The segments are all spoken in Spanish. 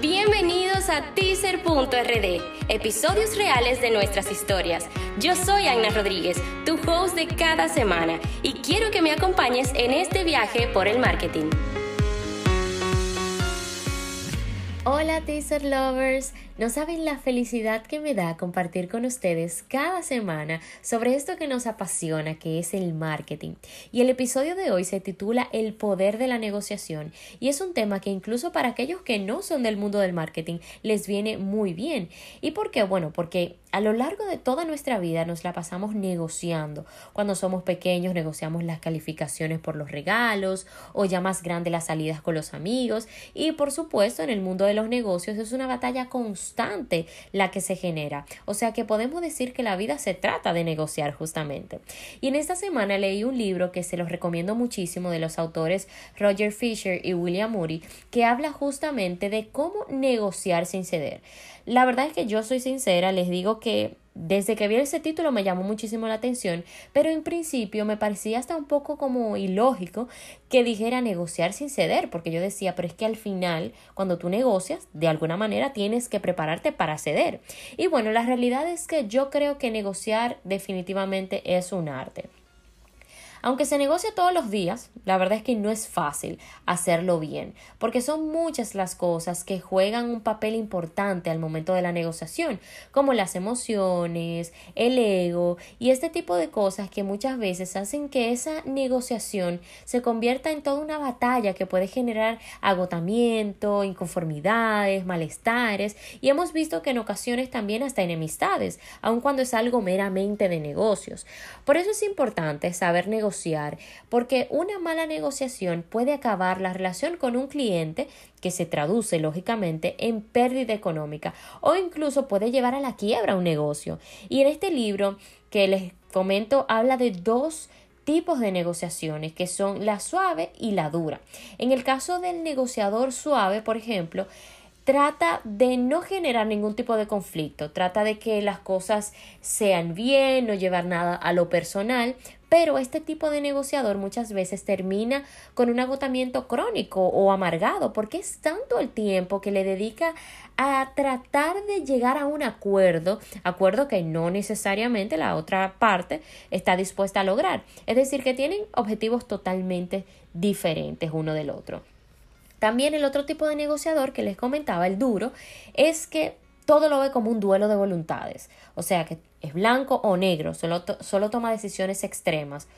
Bienvenidos a teaser.rd, episodios reales de nuestras historias. Yo soy Aina Rodríguez, tu host de cada semana, y quiero que me acompañes en este viaje por el marketing. Hola teaser lovers, no saben la felicidad que me da compartir con ustedes cada semana sobre esto que nos apasiona, que es el marketing. Y el episodio de hoy se titula El poder de la negociación y es un tema que incluso para aquellos que no son del mundo del marketing les viene muy bien. ¿Y por qué? Bueno, porque a lo largo de toda nuestra vida nos la pasamos negociando. Cuando somos pequeños negociamos las calificaciones por los regalos o ya más grande las salidas con los amigos y por supuesto en el mundo de los negocios es una batalla constante la que se genera. O sea que podemos decir que la vida se trata de negociar justamente. Y en esta semana leí un libro que se los recomiendo muchísimo de los autores Roger Fisher y William Moody que habla justamente de cómo negociar sin ceder. La verdad es que yo soy sincera, les digo que desde que vi ese título me llamó muchísimo la atención, pero en principio me parecía hasta un poco como ilógico que dijera negociar sin ceder, porque yo decía, pero es que al final, cuando tú negocias, de alguna manera tienes que prepararte para ceder. Y bueno, la realidad es que yo creo que negociar definitivamente es un arte. Aunque se negocia todos los días, la verdad es que no es fácil hacerlo bien, porque son muchas las cosas que juegan un papel importante al momento de la negociación, como las emociones, el ego y este tipo de cosas que muchas veces hacen que esa negociación se convierta en toda una batalla que puede generar agotamiento, inconformidades, malestares y hemos visto que en ocasiones también hasta enemistades, aun cuando es algo meramente de negocios. Por eso es importante saber negociar porque una mala negociación puede acabar la relación con un cliente que se traduce lógicamente en pérdida económica o incluso puede llevar a la quiebra un negocio. Y en este libro que les comento habla de dos tipos de negociaciones que son la suave y la dura. En el caso del negociador suave, por ejemplo, trata de no generar ningún tipo de conflicto, trata de que las cosas sean bien, no llevar nada a lo personal, pero este tipo de negociador muchas veces termina con un agotamiento crónico o amargado porque es tanto el tiempo que le dedica a tratar de llegar a un acuerdo, acuerdo que no necesariamente la otra parte está dispuesta a lograr. Es decir, que tienen objetivos totalmente diferentes uno del otro. También el otro tipo de negociador que les comentaba, el duro, es que todo lo ve como un duelo de voluntades. O sea que es blanco o negro, solo, solo toma decisiones extremas.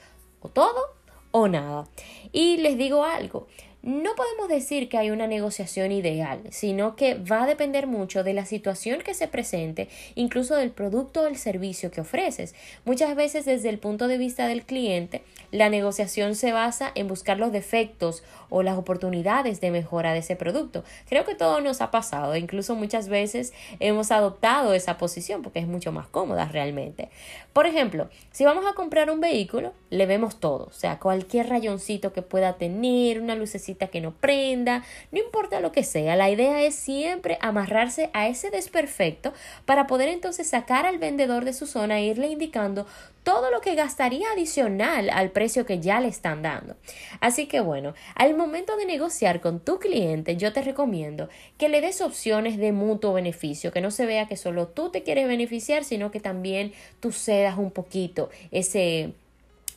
O todo o nada. Y les digo algo, no podemos decir que hay una negociación ideal, sino que va a depender mucho de la situación que se presente, incluso del producto o el servicio que ofreces. Muchas veces desde el punto de vista del cliente, la negociación se basa en buscar los defectos o las oportunidades de mejora de ese producto. Creo que todo nos ha pasado, incluso muchas veces hemos adoptado esa posición porque es mucho más cómoda realmente. Por ejemplo, si vamos a comprar un vehículo, le vemos todo, o sea, cualquier rayoncito que pueda tener, una lucecita que no prenda, no importa lo que sea, la idea es siempre amarrarse a ese desperfecto para poder entonces sacar al vendedor de su zona e irle indicando todo lo que gastaría adicional al precio que ya le están dando. Así que bueno, al momento de negociar con tu cliente, yo te recomiendo que le des opciones de mutuo beneficio, que no se vea que solo tú te quieres beneficiar, sino que también tú cedas un poquito ese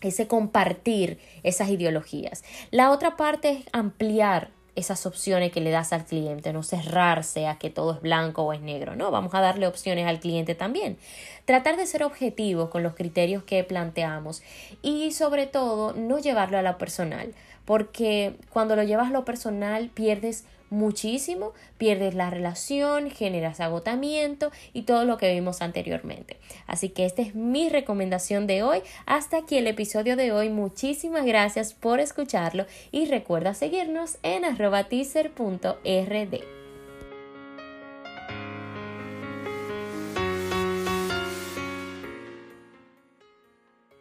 ese compartir esas ideologías. La otra parte es ampliar esas opciones que le das al cliente, no cerrarse a que todo es blanco o es negro, no, vamos a darle opciones al cliente también. Tratar de ser objetivos con los criterios que planteamos y sobre todo no llevarlo a lo personal, porque cuando lo llevas lo personal pierdes muchísimo, pierdes la relación, generas agotamiento y todo lo que vimos anteriormente. Así que esta es mi recomendación de hoy. Hasta aquí el episodio de hoy. Muchísimas gracias por escucharlo y recuerda seguirnos en arroba.